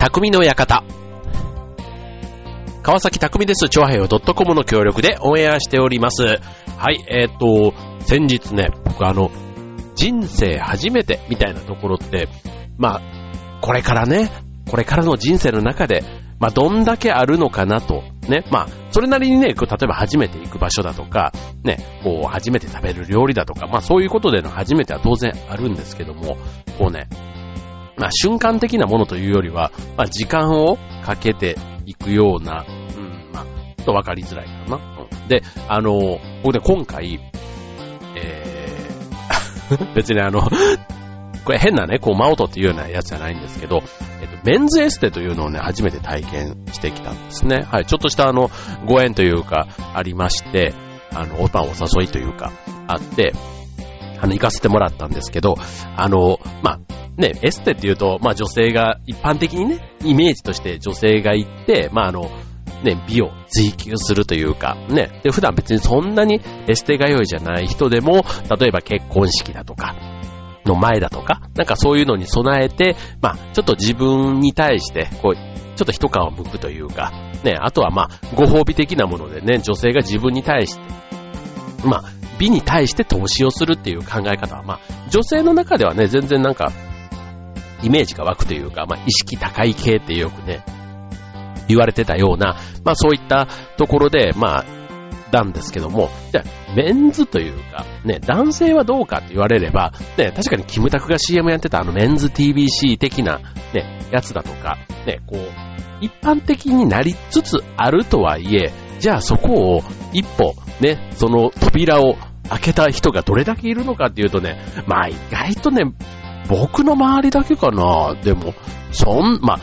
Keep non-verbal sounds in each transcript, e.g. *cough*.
匠の館。川崎匠です。超平洋 .com の協力でオンエアしております。はい、えっ、と、先日ね、僕あの、人生初めてみたいなところって、まあ、これからね、これからの人生の中で、まあ、どんだけあるのかなと、ね、まあ、それなりにね、例えば初めて行く場所だとか、ね、こう、初めて食べる料理だとか、まあ、そういうことでの初めては当然あるんですけども、こうね、まあ、瞬間的なものというよりは、まあ、時間をかけていくような、うん、まあ、ちょっとわかりづらいかな。うん、で、あの、僕ね、今回、えー、*laughs* 別にあの、*laughs* これ変なね、こう、マオトっていうようなやつじゃないんですけど、えっと、メンズエステというのをね、初めて体験してきたんですね。はい、ちょっとしたあの、ご縁というか、ありまして、あの、おパンお誘いというか、あって、あの、行かせてもらったんですけど、あの、まあ、ね、エステっていうと、まあ女性が、一般的にね、イメージとして女性が行って、まああの、ね、美を追求するというか、ね、で、普段別にそんなにエステ通いじゃない人でも、例えば結婚式だとか、の前だとか、なんかそういうのに備えて、まあちょっと自分に対して、こう、ちょっと一皮を剥くというか、ね、あとはまあ、ご褒美的なものでね、女性が自分に対して、まあ、美に対して投資をするっていう考え方は、まあ、女性の中ではね、全然なんか、イメージが湧くというか、まあ、意識高い系ってよくね、言われてたような、まあそういったところで、まあ、なんですけども、じゃあ、メンズというか、ね、男性はどうかって言われれば、ね、確かにキムタクが CM やってたあのメンズ TBC 的な、ね、やつだとか、ね、こう、一般的になりつつあるとはいえ、じゃあそこを一歩、ね、その扉を開けた人がどれだけいるのかっていうとね、まあ意外とね、僕の周りだけかな。でも、そん、まあ、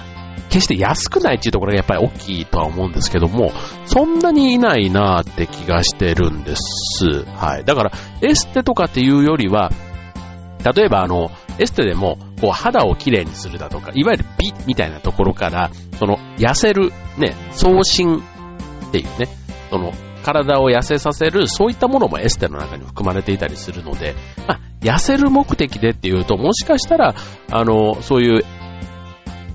決して安くないっていうところがやっぱり大きいとは思うんですけども、そんなにいないなって気がしてるんです。はい。だから、エステとかっていうよりは、例えばあの、エステでも、こう肌をきれいにするだとか、いわゆる美みたいなところから、その、痩せる、ね、送信っていうね、その、体を痩せさせる、そういったものもエステの中に含まれていたりするので、まあ、痩せる目的でっていうと、もしかしたら、あの、そういう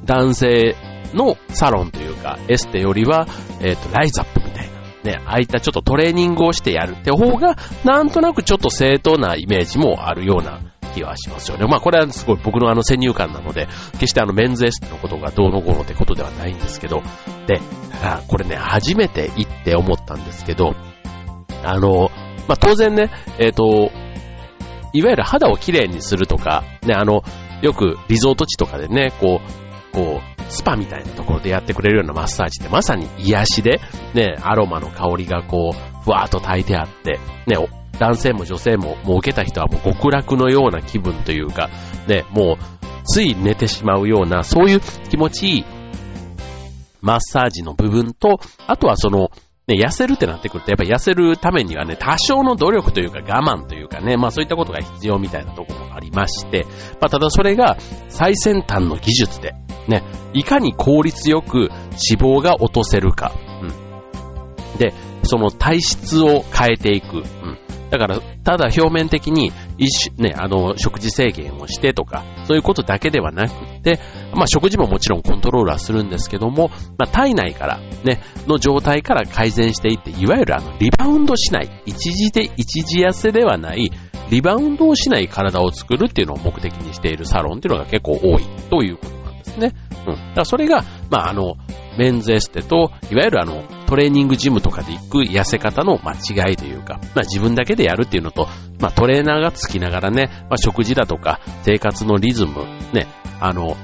男性のサロンというか、エステよりは、えっ、と、ライズアップみたいな、ね、ああいったちょっとトレーニングをしてやるって方が、なんとなくちょっと正当なイメージもあるような気はしますよね。まあこれはすごい僕のあの先入観なので、決してあのメンズエステのことがどうのこうのってことではないんですけど、で、ただこれね、初めて行って思ったんですけど、あの、まあ当然ね、えっ、と、いわゆる肌をきれいにするとか、ね、あの、よくリゾート地とかでね、こう、こう、スパみたいなところでやってくれるようなマッサージってまさに癒しで、ね、アロマの香りがこう、ふわーっと炊いてあって、ね、男性も女性も、もう受けた人はもう極楽のような気分というか、ね、もう、つい寝てしまうような、そういう気持ちいいマッサージの部分と、あとはその、ね、痩せるってなってくると、やっぱ痩せるためにはね、多少の努力というか我慢というかね、まあそういったことが必要みたいなところがありまして、まあただそれが最先端の技術で、ね、いかに効率よく脂肪が落とせるか、うん。で、その体質を変えていく、うん。だから、ただ表面的に一、ね、あの、食事制限をしてとか、そういうことだけではなくて、まあ食事ももちろんコントロールはするんですけども、まあ体内から、ね、の状態から改善していって、いわゆるあの、リバウンドしない、一時で、一時痩せではない、リバウンドをしない体を作るっていうのを目的にしているサロンっていうのが結構多いということなんですね。うん。だからそれが、まああの、メンズエステと、いわゆるあの、トレーニングジムとかで行く痩せ方の間違いというか、まあ自分だけでやるっていうのと、まあトレーナーがつきながらね、まあ食事だとか、生活のリズム、ね、あの、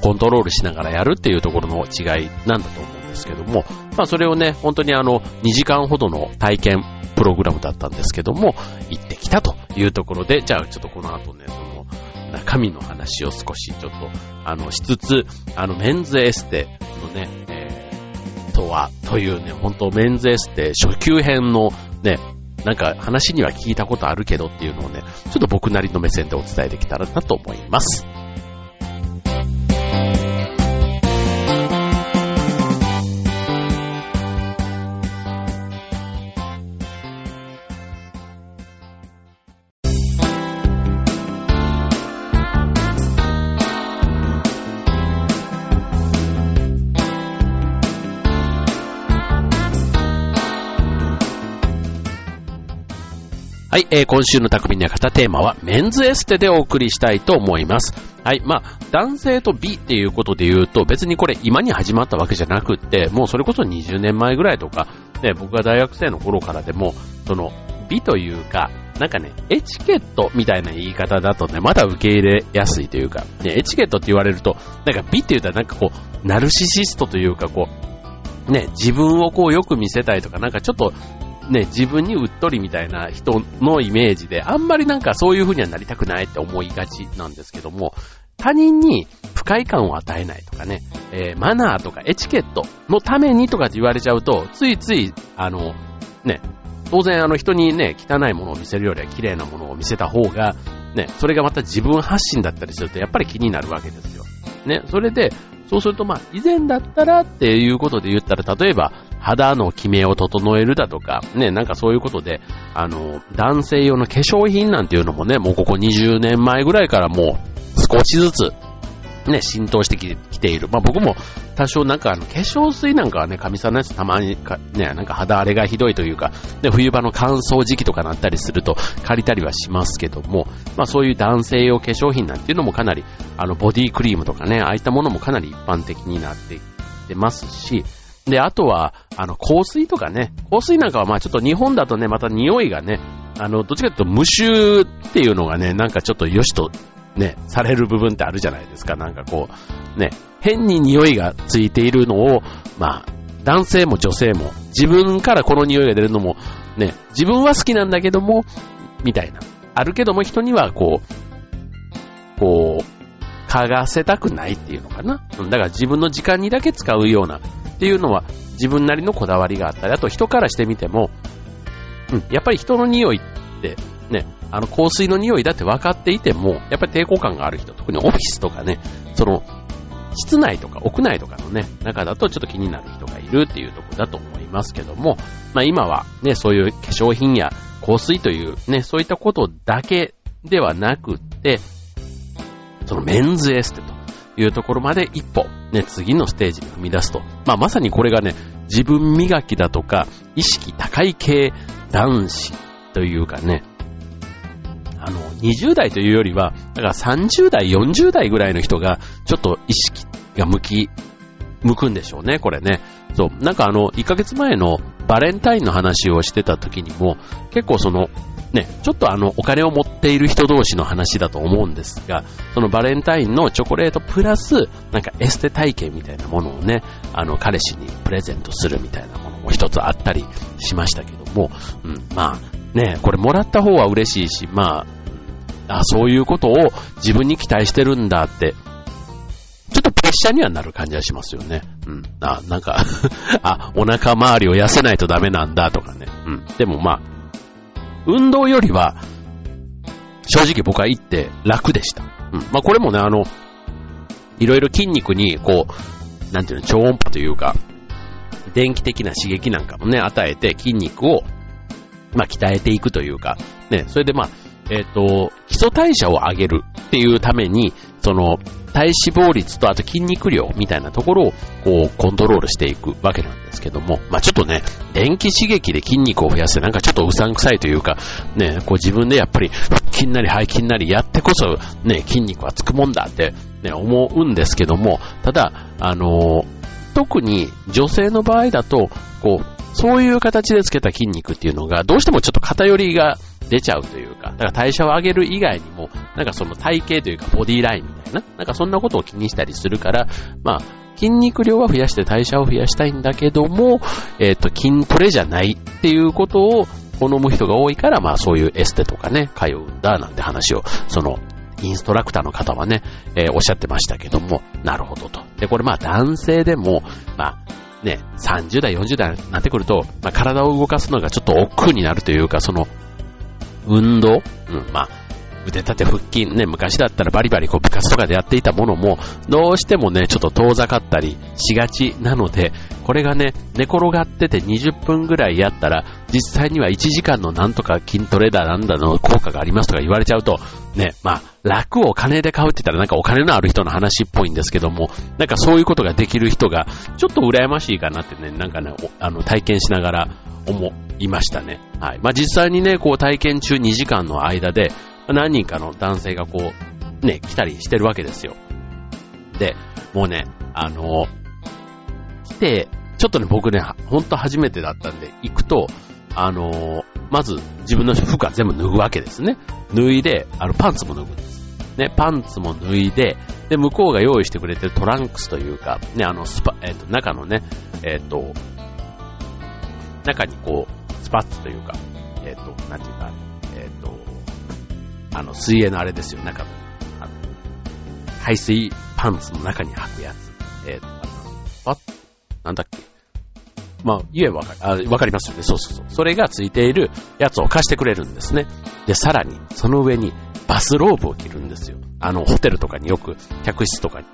コントロールしながらやるっていうところの違いなんだと思うんですけども、まあそれをね、本当にあの、2時間ほどの体験プログラムだったんですけども、行ってきたというところで、じゃあちょっとこの後ね、その、中身の話を少しちょっと、あの、しつつ、あの、メンズエステのね、とは、というね、本当メンズエステ初級編のね、なんか話には聞いたことあるけどっていうのをね、ちょっと僕なりの目線でお伝えできたらなと思います。はい、えー、今週の匠の館テーマはメンズエステでお送りしたいと思います。はい、まあ、男性と美っていうことで言うと別にこれ今に始まったわけじゃなくって、もうそれこそ20年前ぐらいとか、ね、僕が大学生の頃からでも、その美というか、なんかね、エチケットみたいな言い方だとね、まだ受け入れやすいというか、ね、エチケットって言われると、なんか美って言ったらなんかこう、ナルシシストというかこう、ね、自分をこうよく見せたいとか、なんかちょっとね、自分にうっとりみたいな人のイメージで、あんまりなんかそういう風にはなりたくないって思いがちなんですけども、他人に不快感を与えないとかね、えー、マナーとかエチケットのためにとかって言われちゃうと、ついつい、あの、ね、当然あの人にね、汚いものを見せるよりは綺麗なものを見せた方が、ね、それがまた自分発信だったりするとやっぱり気になるわけですよ。ね、それで、そうするとまあ、以前だったらっていうことで言ったら、例えば、肌のキメを整えるだとか、ね、なんかそういうことで、あの、男性用の化粧品なんていうのもね、もうここ20年前ぐらいからもう少しずつ、ね、浸透してきている。まあ僕も多少なんかあの化粧水なんかはね、神さんのやつたまにか、ね、なんか肌荒れがひどいというか、ね、冬場の乾燥時期とかなったりすると借りたりはしますけども、まあそういう男性用化粧品なんていうのもかなり、あのボディクリームとかね、ああいったものもかなり一般的になってきてますし、で、あとは、あの、香水とかね、香水なんかはまあちょっと日本だとね、また匂いがね、あの、どっちかというと無臭っていうのがね、なんかちょっと良しとね、される部分ってあるじゃないですか。なんかこう、ね、変に匂いがついているのを、まあ、男性も女性も、自分からこの匂いが出るのも、ね、自分は好きなんだけども、みたいな。あるけども人にはこう、こう、嗅がせたくないっていうのかな。だから自分の時間にだけ使うようなっていうのは自分なりのこだわりがあったり、あと人からしてみても、うん、やっぱり人の匂いってね、あの香水の匂いだって分かっていても、やっぱり抵抗感がある人、特にオフィスとかね、その、室内とか屋内とかのね、中だとちょっと気になる人がいるっていうとこだと思いますけども、まあ今はね、そういう化粧品や香水というね、そういったことだけではなくって、そのメンズエステというところまで一歩、ね、次のステージに踏み出すと。まあまさにこれがね、自分磨きだとか、意識高い系男子というかね、あの、20代というよりは、だから30代、40代ぐらいの人が、ちょっと意識が向き、向くんでしょうね、これね。そう。なんかあの、1ヶ月前のバレンタインの話をしてた時にも、結構その、ね、ちょっとあの、お金を持っている人同士の話だと思うんですが、そのバレンタインのチョコレートプラス、なんかエステ体験みたいなものをね、あの、彼氏にプレゼントするみたいなものも一つあったりしましたけども、うん、まあ、ね、これもらった方は嬉しいし、まあ、あそういうことを自分に期待してるんだって、ちょっとプレッシャーにはなる感じはしますよね。うん。あ、なんか *laughs* あ、お腹周りを痩せないとダメなんだとかね。うん。でもまあ、運動よりは、正直僕は行って楽でした。うん。まあこれもね、あの、いろいろ筋肉に、こう、なんていうの、超音波というか、電気的な刺激なんかもね、与えて筋肉を、まあ鍛えていくというか、ね、それでまあ、えっ、ー、と、基礎代謝を上げるっていうために、その、体脂肪率とあと筋肉量みたいなところをこうコントロールしていくわけなんですけども、まあちょっとね、電気刺激で筋肉を増やしてなんかちょっとうさんくさいというか、ね、こう自分でやっぱり腹筋なり背筋なりやってこそね、筋肉はつくもんだってね、思うんですけども、ただ、あのー、特に女性の場合だと、こう、そういう形でつけた筋肉っていうのが、どうしてもちょっと偏りが出ちゃうというか、だから代謝を上げる以外にも、なんかその体型というかボディラインたいな、なんかそんなことを気にしたりするから、まあ、筋肉量は増やして代謝を増やしたいんだけども、えっ、ー、と、筋トレじゃないっていうことを好む人が多いから、まあそういうエステとかね、通うんだなんて話を、その、インストラクターの方はね、えー、おっしゃってましたけども、なるほどと。で、これまあ男性でも、まあ、ね、30代、40代になってくると、まあ、体を動かすのがちょっと億劫になるというか、その、運動、うん、まあ、腕立て腹筋ね、昔だったらバリバリこう部活とかでやっていたものも、どうしてもね、ちょっと遠ざかったりしがちなので、これがね、寝転がってて20分ぐらいやったら、実際には1時間のなんとか筋トレだなんだの効果がありますとか言われちゃうと、ね、まあ、楽を金で買うって言ったらなんかお金のある人の話っぽいんですけども、なんかそういうことができる人が、ちょっと羨ましいかなってね、なんかね、あの、体験しながら思いましたね。はい。まあ実際にね、こう体験中2時間の間で、何人かの男性がこう、ね、来たりしてるわけですよ。で、もうね、あの、来て、ちょっとね、僕ね、ほんと初めてだったんで、行くと、あの、まず自分の服は全部脱ぐわけですね。脱いで、あの、パンツも脱ぐんです。ね、パンツも脱いで、で、向こうが用意してくれてるトランクスというか、ね、あの、スパ、えっ、ー、と、中のね、えっ、ー、と、中にこう、スパッツというか、えっ、と、なんていうか、あの、水泳のあれですよ、中の、あの、排水パンツの中に履くやつ。えっ、と、あ、なんだっけまあ、言えばわかあわかりますよね。そうそうそう。それがついているやつを貸してくれるんですね。で、さらに、その上にバスローブを着るんですよ。あの、ホテルとかによく、客室とかに。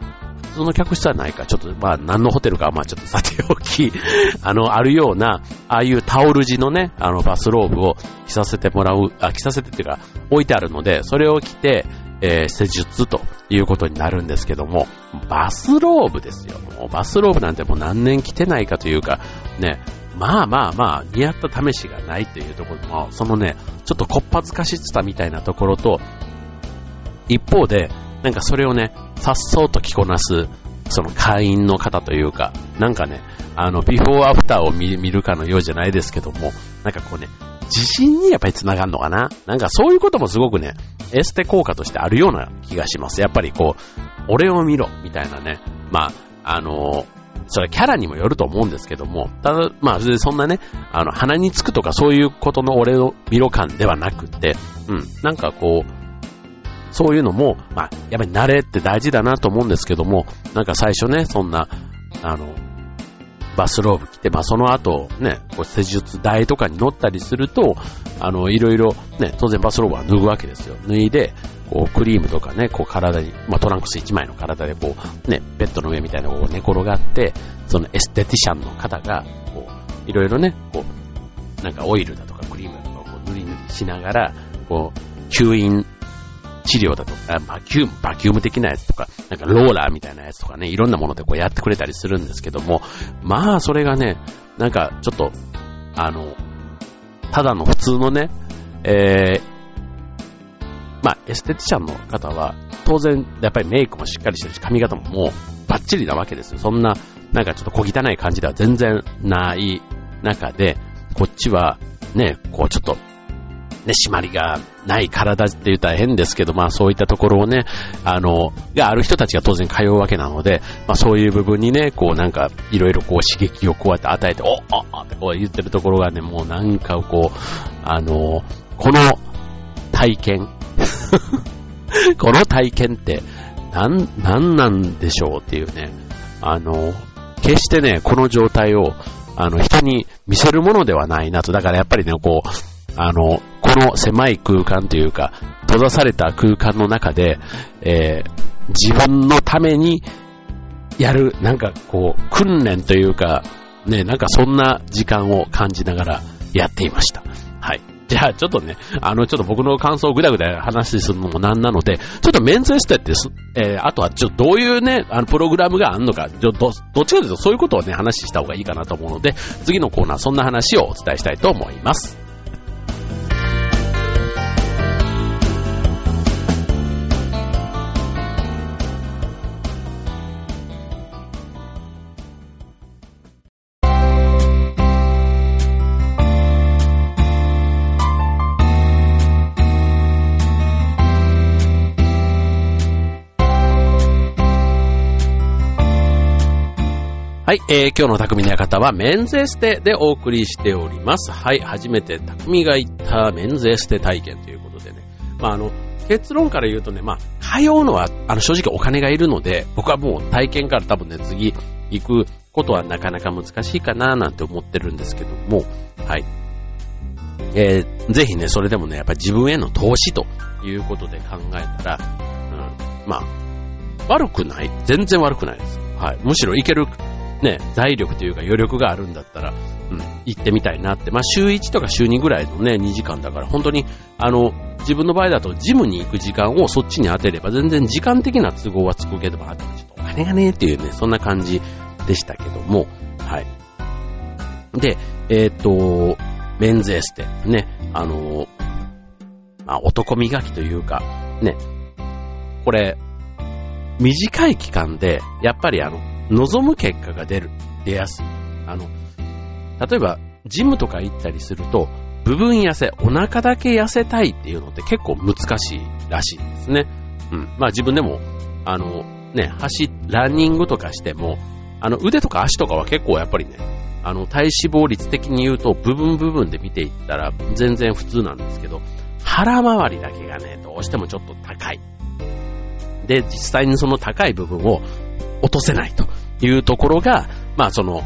普通の客室はないか、ちょっと、まあ、何のホテルか、まあ、ちょっとさておき、*laughs* あの、あるような、ああいうタオル地のね、あの、バスローブを着させてもらう、あ、着させてっていうか、置いてあるので、それを着て、えー、施術ということになるんですけども、バスローブですよ。もうバスローブなんてもう何年着てないかというか、ね、まあまあまあ、似合った試しがないというところも、そのね、ちょっとこっぱずかしさみたいなところと、一方で、なんかそれをね、さっそうと着こなす、その会員の方というか、なんかね、あの、ビフォーアフターを見るかのようじゃないですけども、なんかこうね、自信にやっぱり繋がるのかな？なんかそういうこともすごくね、エステ効果としてあるような気がします。やっぱりこう、俺を見ろ、みたいなね。まあ、あのー、それはキャラにもよると思うんですけども、ただ、まあ、そんなね、あの、鼻につくとかそういうことの俺のミロ感ではなくて、うん、なんかこう、そういうのも、まあ、やっぱり慣れって大事だなと思うんですけども、なんか最初ね、そんな、あの、バスローブ着て、まあその後ね、こう施術台とかに乗ったりすると、あの、いろいろね、当然バスローブは脱ぐわけですよ。脱いで、こうクリームとかね、こう体に、まあトランクス1枚の体でこう、ね、ベッドの上みたいなこう寝転がって、そのエステティシャンの方が、こう、いろいろね、こう、なんかオイルだとかクリームだとかをこう塗り塗りしながら、こう、吸引治療だとか、バキューム、バキューム的なやつとか、なんかローラーみたいなやつとかね、いろんなものでこうやってくれたりするんですけども、まあそれがね、なんかちょっと、あの、ただの普通のね、えー、まあエステティシャンの方は、当然やっぱりメイクもしっかりしてるし、髪型ももうバッチリなわけですよ。そんな、なんかちょっと小汚い感じでは全然ない中で、こっちはね、こうちょっとね、締まりがない体って言ったら変ですけど、まあそういったところをね、あの、がある人たちが当然通うわけなので、まあそういう部分にね、こうなんかいろいろこう刺激をこうやって与えて、おっおってこう言ってるところがね、もうなんかこう、あの、この体験、*laughs* この体験って、なん、なんなんでしょうっていうね、あの、決してね、この状態を、あの、人に見せるものではないなと。だからやっぱりね、こう、あの、この狭い空間というか、閉ざされた空間の中で、えー、自分のためにやる、なんかこう、訓練というか、ね、なんかそんな時間を感じながらやっていました。はい。じゃあちょっとね、あの、ちょっと僕の感想をぐだぐだ話するのもなんなので、ちょっとメンズエステってえー、あとはちょっとどういうね、あの、プログラムがあるのか、ど、どっちかというとそういうことをね、話した方がいいかなと思うので、次のコーナーそんな話をお伝えしたいと思います。はい、えー、今日の匠の館はメンズエステでお送りしております。はい、初めて匠が言ったメンズエステ体験ということでね。まあ、あの、結論から言うとね、まあ、通うのは、あの、正直お金がいるので、僕はもう体験から多分ね、次行くことはなかなか難しいかななんて思ってるんですけども、はい。えー、ぜひね、それでもね、やっぱ自分への投資ということで考えたら、うん、まあ、悪くない全然悪くないです。はい。むしろいけるね、財力というか余力があるんだったら、うん、行ってみたいなって、まあ週1とか週2ぐらいのね、2時間だから本当に、あの、自分の場合だとジムに行く時間をそっちに当てれば全然時間的な都合はつくけども、あとちょっとお金がねっていうね、そんな感じでしたけども、はい。で、えっ、と、メンズエステ、ね、あの、まあ男磨きというか、ね、これ、短い期間で、やっぱりあの、望む結果が出る、出やすい。あの、例えば、ジムとか行ったりすると、部分痩せ、お腹だけ痩せたいっていうのって結構難しいらしいですね。うん。まあ自分でも、あの、ね、走、ランニングとかしても、あの腕とか足とかは結構やっぱりね、あの体脂肪率的に言うと部分部分で見ていったら全然普通なんですけど、腹周りだけがね、どうしてもちょっと高い。で、実際にその高い部分を落とせないというところが、まあその、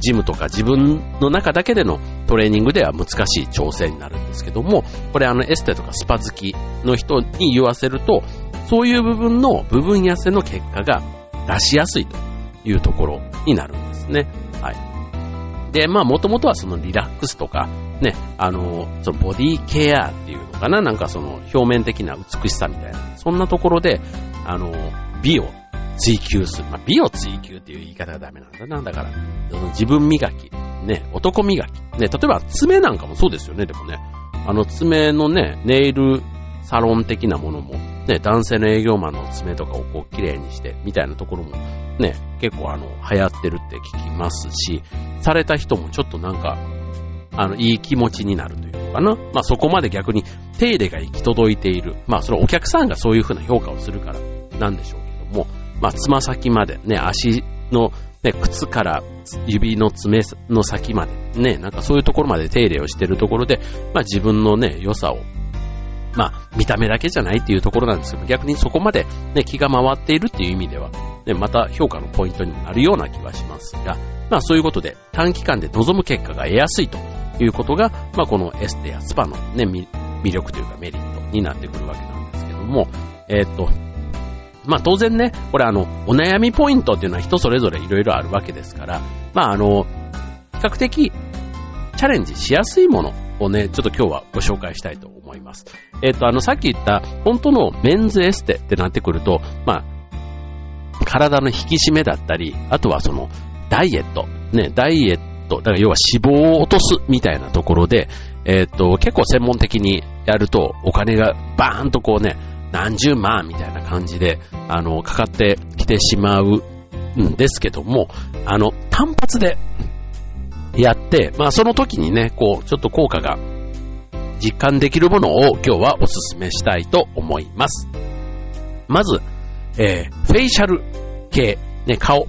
ジムとか自分の中だけでのトレーニングでは難しい調整になるんですけども、これあのエステとかスパ好きの人に言わせると、そういう部分の部分痩せの結果が出しやすいというところになるんですね。はい。で、まあもともとはそのリラックスとか、ね、あの、そのボディケアっていうのかな、なんかその表面的な美しさみたいな、そんなところで、あの、美を追求する。まあ、美を追求っていう言い方がダメなんだな。だから、自分磨き、ね、男磨き。ね、例えば爪なんかもそうですよね、でもね。あの爪のね、ネイルサロン的なものも、ね、男性の営業マンの爪とかをこう綺麗にして、みたいなところも、ね、結構あの、流行ってるって聞きますし、された人もちょっとなんか、あの、いい気持ちになるとかな。まあそこまで逆に手入れが行き届いている。まあそれお客さんがそういうふうな評価をするからなんでしょうけども、まあつま先までね、足のね、靴から指の爪の先まで、ね、なんかそういうところまで手入れをしているところで、まあ自分のね、良さを、まあ見た目だけじゃないっていうところなんですけど、逆にそこまでね、気が回っているっていう意味では、ね、また評価のポイントにもなるような気はしますが、まあそういうことで短期間で望む結果が得やすいということが、まあこのエステやスパのね、魅力というかメリットになってくるわけなんですけども、えー、っと、まあ当然ね、これあの、お悩みポイントっていうのは人それぞれいろいろあるわけですから、まああの、比較的チャレンジしやすいものをね、ちょっと今日はご紹介したいと思います。えっ、と、あの、さっき言った本当のメンズエステってなってくると、まあ、体の引き締めだったり、あとはその、ダイエット。ね、ダイエット、だから要は脂肪を落とすみたいなところで、えっ、と、結構専門的にやると、お金がバーンとこうね、何十万みたいな感じで、あの、かかってきてしまうんですけども、あの、単発でやって、まあその時にね、こう、ちょっと効果が実感できるものを今日はお勧めしたいと思います。まず、えー、フェイシャル系、ね、顔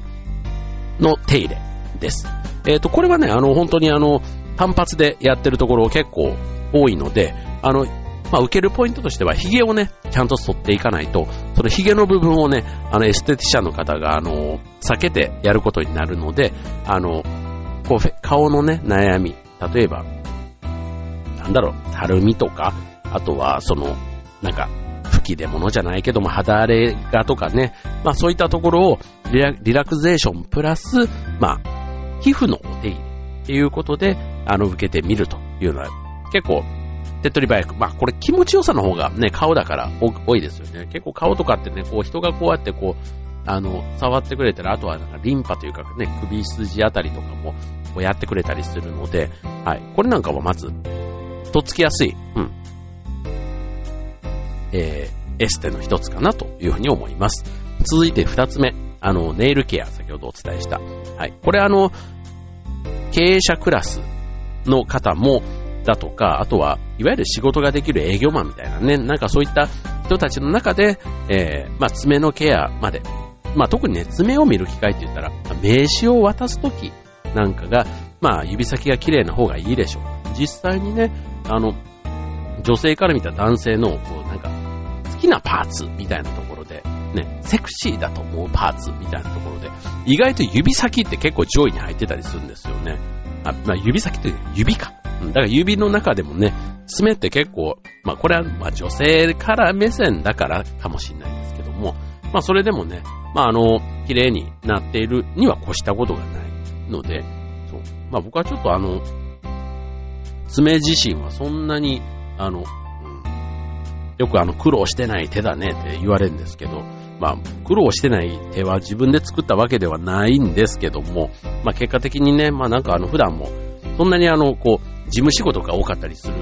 の手入れです。えっ、ー、と、これはね、あの、本当にあの、単発でやってるところ結構多いので、あの、まあ、受けるポイントとしては、髭をね、ちゃんと剃っていかないと、その髭の部分をね、あの、エステティシャンの方が、あの、避けてやることになるので、あの、こう、顔のね、悩み、例えば、なんだろう、たるみとか、あとは、その、なんか、吹き出物じゃないけども、肌荒れがとかね、まあそういったところをリラクゼーションプラス、まあ、皮膚のお手入れっていうことで、あの、受けてみるというのは、結構手っ取り早く。まあこれ気持ちよさの方がね、顔だから多いですよね。結構顔とかってね、こう人がこうやってこう、あの、触ってくれたら、あとはなんかリンパというかね、首筋あたりとかもこうやってくれたりするので、はい。これなんかはまず、とっつきやすい、うん。えー、エステの一つかなというふうに思います。続いて二つ目。あの、ネイルケア、先ほどお伝えした。はい。これあの、経営者クラスの方も、だとか、あとは、いわゆる仕事ができる営業マンみたいなね、なんかそういった人たちの中で、えー、まあ、爪のケアまで、まあ、特にね、爪を見る機会って言ったら、名刺を渡すときなんかが、まあ、指先が綺麗な方がいいでしょう。実際にね、あの、女性から見た男性の、こう、なんか、好きなパーツみたいなところ、ね、セクシーだと思うパーツみたいなところで、意外と指先って結構上位に入ってたりするんですよね。あまあ、指先って指か。だから指の中でもね、爪って結構、まあこれはまあ女性から目線だからかもしれないですけども、まあそれでもね、まああの、綺麗になっているには越したことがないので、そう。まあ僕はちょっとあの、爪自身はそんなに、あの、よくあの苦労してない手だねって言われるんですけど、まあ苦労してない手は自分で作ったわけではないんですけども、まあ結果的にね、まあなんかあの普段もそんなにあの、こう、事務仕事が多かったりする、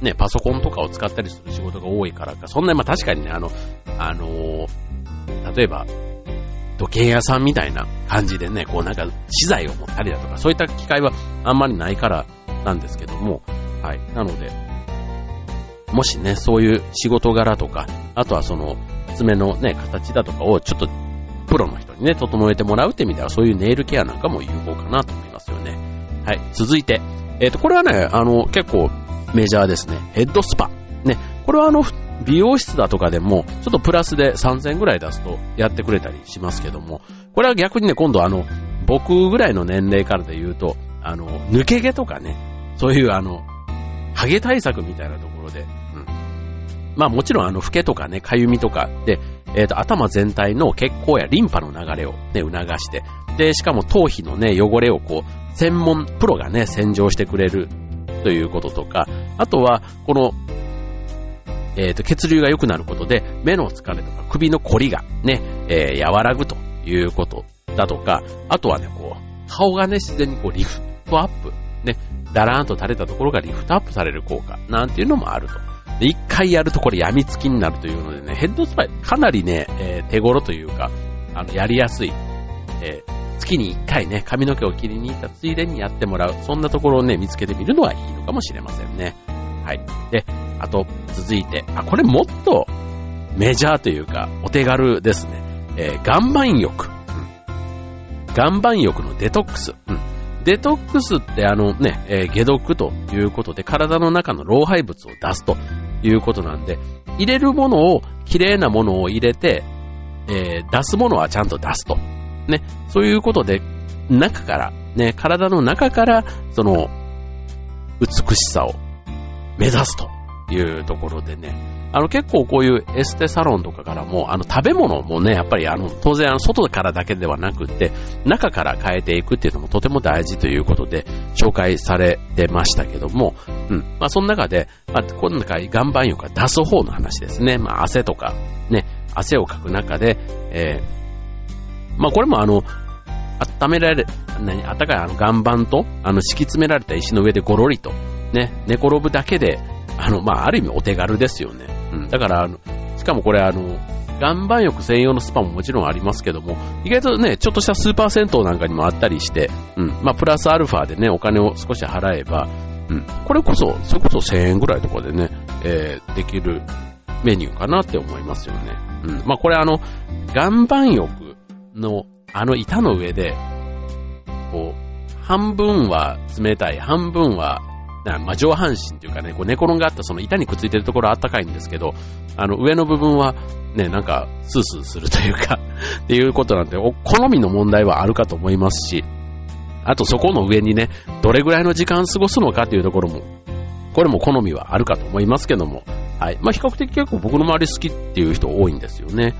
ね、パソコンとかを使ったりする仕事が多いからか、そんなにまあ確かにね、あの、あのー、例えば、時計屋さんみたいな感じでね、こうなんか資材を持ったりだとか、そういった機会はあんまりないからなんですけども、はい。なので、もしね、そういう仕事柄とか、あとはその、爪のね、形だとかをちょっと、プロの人にね、整えてもらうって意味では、そういうネイルケアなんかも有効かなと思いますよね。はい。続いて、えっ、ー、と、これはね、あの、結構メジャーですね。ヘッドスパ。ね。これはあの、美容室だとかでも、ちょっとプラスで3000ぐらい出すとやってくれたりしますけども、これは逆にね、今度あの、僕ぐらいの年齢からで言うと、あの、抜け毛とかね、そういうあの、ハゲ対策みたいなところで、まあもちろんあの、老けとかね、かゆみとかで、えっ、ー、と、頭全体の血行やリンパの流れをね、促して、で、しかも頭皮のね、汚れをこう、専門、プロがね、洗浄してくれるということとか、あとは、この、えっ、ー、と、血流が良くなることで、目の疲れとか首の凝りがね、えー、和らぐということだとか、あとはね、こう、顔がね、自然にこう、リフトアップ、ね、だらーんと垂れたところがリフトアップされる効果、なんていうのもあると。で、一回やるとこれ病みつきになるというのでね、ヘッドスパイ、かなりね、えー、手頃というか、あの、やりやすい、えー、月に1回ね、髪の毛を切りに行ったついでにやってもらう。そんなところをね、見つけてみるのはいいのかもしれませんね。はい。で、あと、続いて、あ、これもっとメジャーというか、お手軽ですね。えー、岩盤浴。うん。岩盤浴のデトックス。うん。デトックスってあのね、えー、解毒ということで、体の中の老廃物を出すということなんで、入れるものを、綺麗なものを入れて、えー、出すものはちゃんと出すと。ね、そういうことで、中から、ね、体の中から、その、美しさを目指すというところでね、あの結構こういうエステサロンとかからも、あの食べ物もね、やっぱりあの当然あの外からだけではなくて、中から変えていくっていうのもとても大事ということで紹介されてましたけども、うん。まあその中で、まあ今回岩盤浴が出す方の話ですね。まあ汗とか、ね、汗をかく中で、えーまあこれもあの、温められる、何、暖かいあの岩盤と、あの敷き詰められた石の上でゴロリと、ね、寝転ぶだけで、あの、まあある意味お手軽ですよね。うん。だから、あの、しかもこれあの、岩盤浴専用のスパももちろんありますけども、意外とね、ちょっとしたスーパー銭湯なんかにもあったりして、うん。まあ、プラスアルファでね、お金を少し払えば、うん。これこそ、それこそ1000円ぐらいとかでね、えー、できるメニューかなって思いますよね。うん。まあ、これあの、岩盤浴のあの板の上で、こう、半分は冷たい、半分は、まあ、上半身というかね、こう寝転がったその板にくっついてるところはあったかいんですけど、あの上の部分はね、なんかスースーするというか *laughs* っていうことなんで、好みの問題はあるかと思いますし、あとそこの上にね、どれぐらいの時間過ごすのかというところも、これも好みはあるかと思いますけども、はい。まあ、比較的結構僕の周り好きっていう人多いんですよね。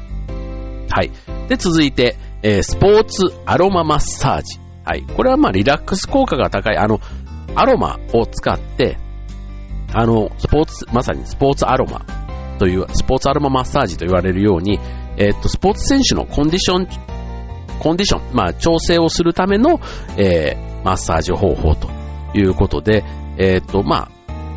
はい。で、続いて、えー、スポーツアロママッサージ。はい。これはまあリラックス効果が高い、あの、アロマを使って、あの、スポーツ、まさにスポーツアロマという、スポーツアロママッサージと言われるように、え、っと、スポーツ選手のコンディション、コンディション、まあ、調整をするための、えー、マッサージ方法ということで、え、っと、まあ、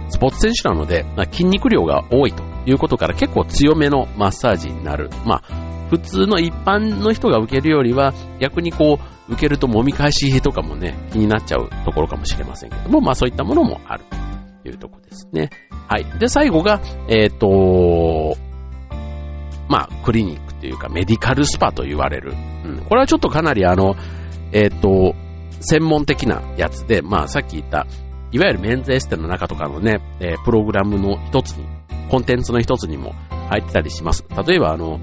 スポーツ選手なので、まあ、筋肉量が多いということから結構強めのマッサージになる。まあ、普通の一般の人が受けるよりは、逆にこう、受けると揉み返しとかもね、気になっちゃうところかもしれませんけども、まあそういったものもあるというとこですね。はい。で、最後が、えっ、ー、と、まあ、クリニックというかメディカルスパと言われる。うん。これはちょっとかなりあの、えっ、ー、と、専門的なやつで、まあさっき言った、いわゆるメンズエステの中とかのね、えー、プログラムの一つに、コンテンツの一つにも入ってたりします。例えばあの、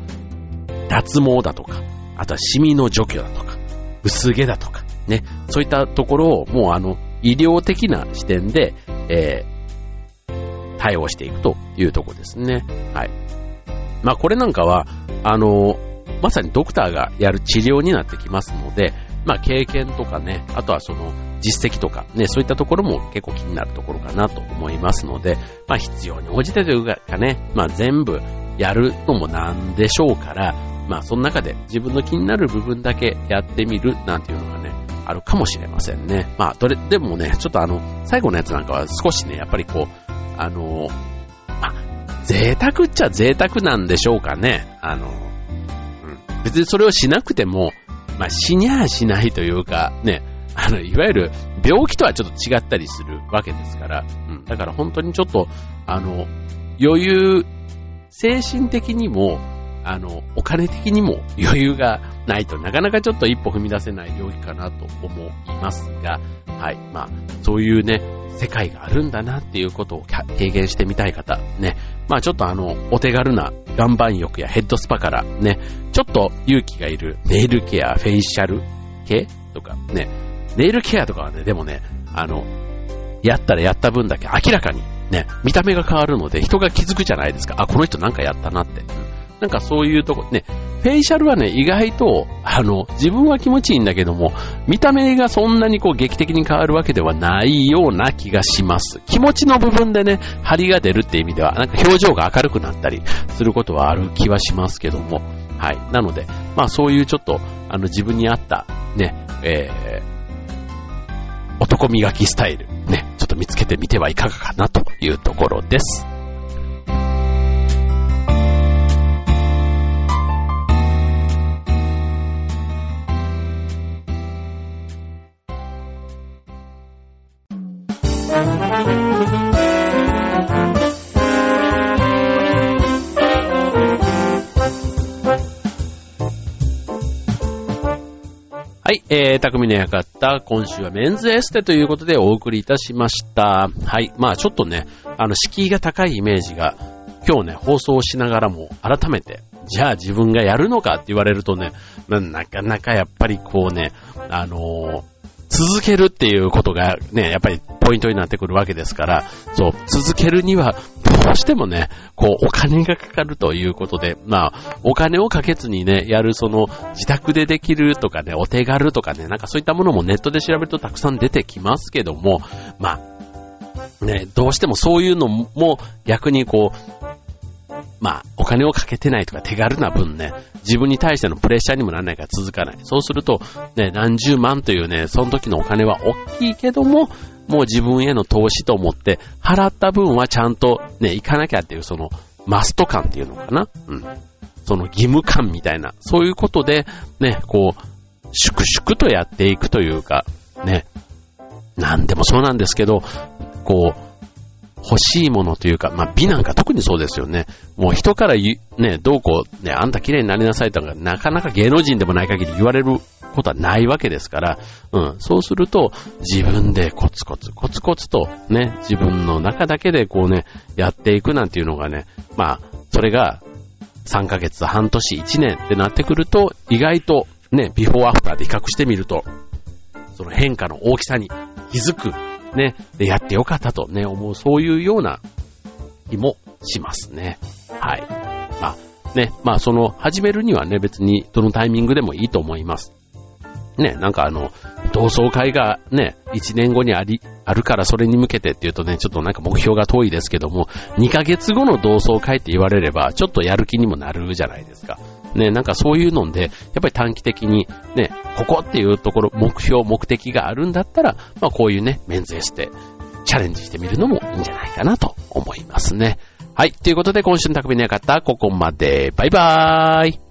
脱毛だとか、あとはシミの除去だとか、薄毛だとか、ね、そういったところをもうあの、医療的な視点で、えー、対応していくというところですね。はい。まあこれなんかは、あの、まさにドクターがやる治療になってきますので、まあ経験とかね、あとはその実績とかね、そういったところも結構気になるところかなと思いますので、まあ必要に応じてというかね、まあ全部やるのもなんでしょうから、まあその中で自分の気になる部分だけやってみるなんていうのがね、あるかもしれませんね。まあどれ、でもね、ちょっとあの、最後のやつなんかは少しね、やっぱりこう、あの、まあ、贅沢っちゃ贅沢なんでしょうかね。あの、うん。別にそれをしなくても、まあ死にゃしないというか、ね、あの、いわゆる病気とはちょっと違ったりするわけですから、うん。だから本当にちょっと、あの、余裕、精神的にも、あの、お金的にも余裕がないとなかなかちょっと一歩踏み出せない領域かなと思いますが、はい。まあ、そういうね、世界があるんだなっていうことを経験してみたい方、ね。まあちょっとあの、お手軽な岩盤浴やヘッドスパからね、ちょっと勇気がいるネイルケア、フェイシャル系とかね、ネイルケアとかはね、でもね、あの、やったらやった分だけ明らかにね、見た目が変わるので人が気づくじゃないですか。あ、この人なんかやったなって。なんかそういうとこ、ね、フェイシャルはね、意外と、あの、自分は気持ちいいんだけども、見た目がそんなにこう劇的に変わるわけではないような気がします。気持ちの部分でね、張りが出るって意味では、なんか表情が明るくなったりすることはある気はしますけども、はい。なので、まあそういうちょっと、あの自分に合った、ね、えー、男磨きスタイル、ね、ちょっと見つけてみてはいかがかなというところです。えー、匠の館、今週はメンズエステということでお送りいたしました。はい、まあちょっとね、あの、敷居が高いイメージが、今日ね、放送しながらも改めて、じゃあ自分がやるのかって言われるとね、なかなかやっぱりこうね、あのー、続けるっていうことがね、やっぱりポイントになってくるわけですから、そう、続けるにはどうしてもね、こう、お金がかかるということで、まあ、お金をかけずにね、やるその、自宅でできるとかね、お手軽とかね、なんかそういったものもネットで調べるとたくさん出てきますけども、まあ、ね、どうしてもそういうのも逆にこう、まあ、お金をかけてないとか手軽な分ね、自分に対してのプレッシャーにもならないから続かない。そうすると、ね、何十万というね、その時のお金は大きいけども、もう自分への投資と思って、払った分はちゃんとね、行かなきゃっていうその、マスト感っていうのかな？うん。その義務感みたいな、そういうことで、ね、こう、粛々とやっていくというか、ね、なんでもそうなんですけど、こう、欲しいものというか、まあ、美なんか特にそうですよね。もう人からね、どうこう、ね、あんた綺麗になりなさいとか、なかなか芸能人でもない限り言われることはないわけですから、うん、そうすると、自分でコツコツ、コツコツとね、自分の中だけでこうね、やっていくなんていうのがね、まあ、それが、3ヶ月、半年、1年ってなってくると、意外とね、ビフォーアフターで比較してみると、その変化の大きさに気づくね、やってよかったとね、思う、そういうような気もしますね。はい。まあ、ね、まあ、その、始めるにはね、別に、どのタイミングでもいいと思います。ね、なんかあの、同窓会がね、1年後にあり、あるからそれに向けてっていうとね、ちょっとなんか目標が遠いですけども、2ヶ月後の同窓会って言われれば、ちょっとやる気にもなるじゃないですか。ね、なんかそういうので、やっぱり短期的に、ね、ここっていうところ、目標、目的があるんだったら、まあこういうね、メンズエステ、チャレンジしてみるのもいいんじゃないかなと思いますね。はい。ということで、今週の匠の館、ここまで。バイバーイ。